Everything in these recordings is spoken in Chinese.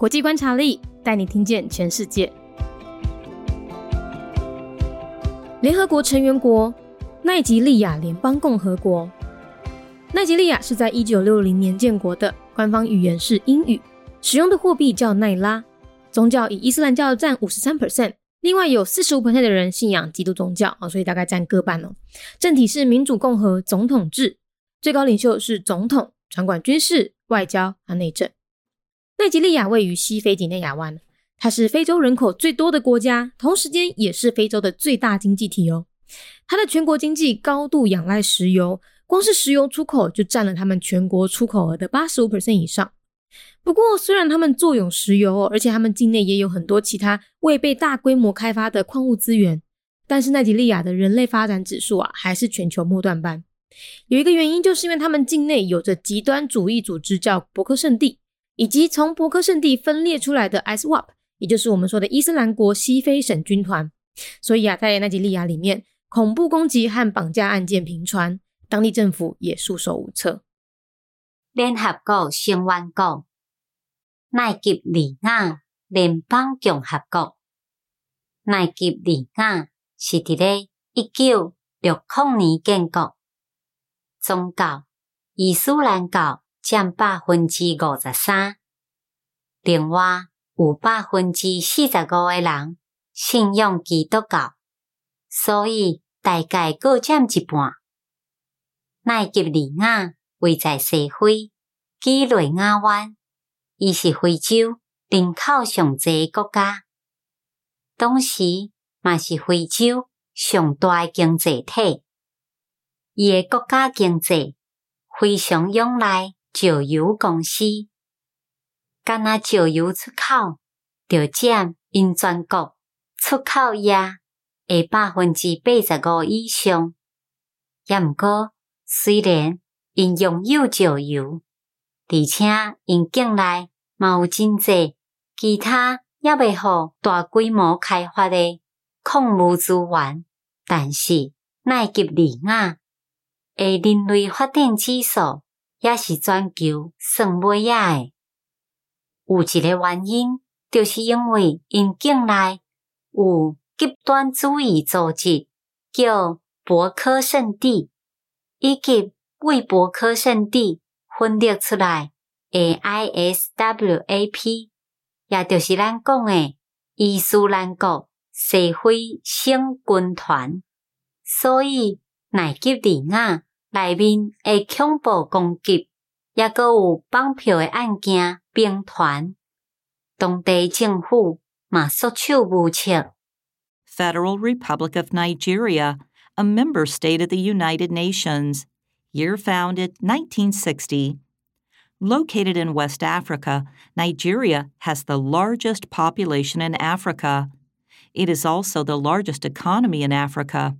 国际观察力带你听见全世界。联合国成员国奈及利亚联邦共和国。奈及利亚是在一九六零年建国的，官方语言是英语，使用的货币叫奈拉。宗教以伊斯兰教占五十三 percent，另外有四十五 percent 的人信仰基督宗教啊，所以大概占各半哦。政体是民主共和总统制，最高领袖是总统，掌管军事、外交和内政。奈及利亚位于西非几内亚湾，它是非洲人口最多的国家，同时间也是非洲的最大经济体哦。它的全国经济高度仰赖石油，光是石油出口就占了他们全国出口额的八十五 percent 以上。不过，虽然他们坐拥石油，而且他们境内也有很多其他未被大规模开发的矿物资源，但是奈及利亚的人类发展指数啊，还是全球末段班。有一个原因，就是因为他们境内有着极端主义组织叫伯克圣地，以及从博克圣地分裂出来的 ISWAP，也就是我们说的伊斯兰国西非省军团。所以啊，在奈及利亚里面，恐怖攻击和绑架案件频传，当地政府也束手无策。联合国成员国奈及利亚联邦共和国。奈及利亚是伫咧一九六零年建国，宗教伊斯兰教占百分之五十三，另外有百分之四十五个人信仰基督教，所以大概各占一半。奈及利亚。位在西非几内亚湾，伊是非洲人口上济国家，同时嘛是非洲上大经济体。伊个国家经济非常仰赖石油公司，干那石油出口就占因全国。出口额诶百分之八十五以上。也毋过，虽然因拥有石油，而且因境内嘛有真济其他也未好大规模开发的矿物资源，但是奈及利亚诶人类发展指数也是全球算尾仔诶。有一个原因，就是因为因境内有极端主义组织叫博科圣地，以及。为博科圣地分裂出来的 ISWAP，也就是咱讲诶伊斯兰国社会性军团，所以奈及利亚 内面的恐怖攻击，也阁有绑票的案件兵团，当地政府嘛束手无策。Federal Republic of Nigeria, a member state of the United Nations. year founded 1960. Located in West Africa, Nigeria has the largest population in Africa. It is also the largest economy in Africa.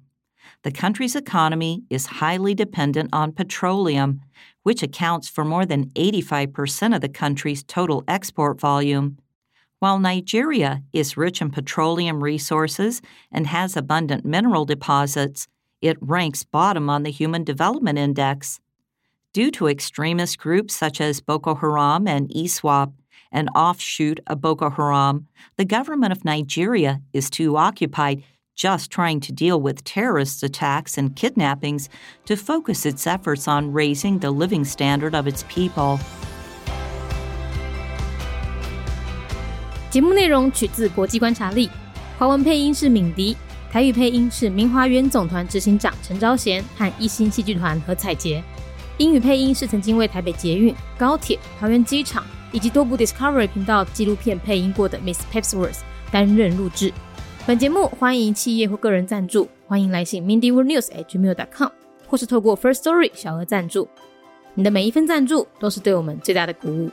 The country's economy is highly dependent on petroleum, which accounts for more than 85% of the country's total export volume. While Nigeria is rich in petroleum resources and has abundant mineral deposits, it ranks bottom on the Human Development Index. Due to extremist groups such as Boko Haram and ISWAP, an offshoot of Boko Haram, the government of Nigeria is too occupied just trying to deal with terrorist attacks and kidnappings to focus its efforts on raising the living standard of its people. 节目内容取自国际观察力，华文配音是敏迪。台语配音是明华园总团执行长陈昭贤和一星戏剧团何彩杰，英语配音是曾经为台北捷运、高铁、桃园机场以及多部 Discovery 频道纪录片配音过的 Miss Pepsworth 担任录制。 本节目欢迎企业或个人赞助，欢迎来信 mindyworldnews at gmail.com，或是透过 First Story 小额赞助。你的每一份赞助都是对我们最大的鼓舞。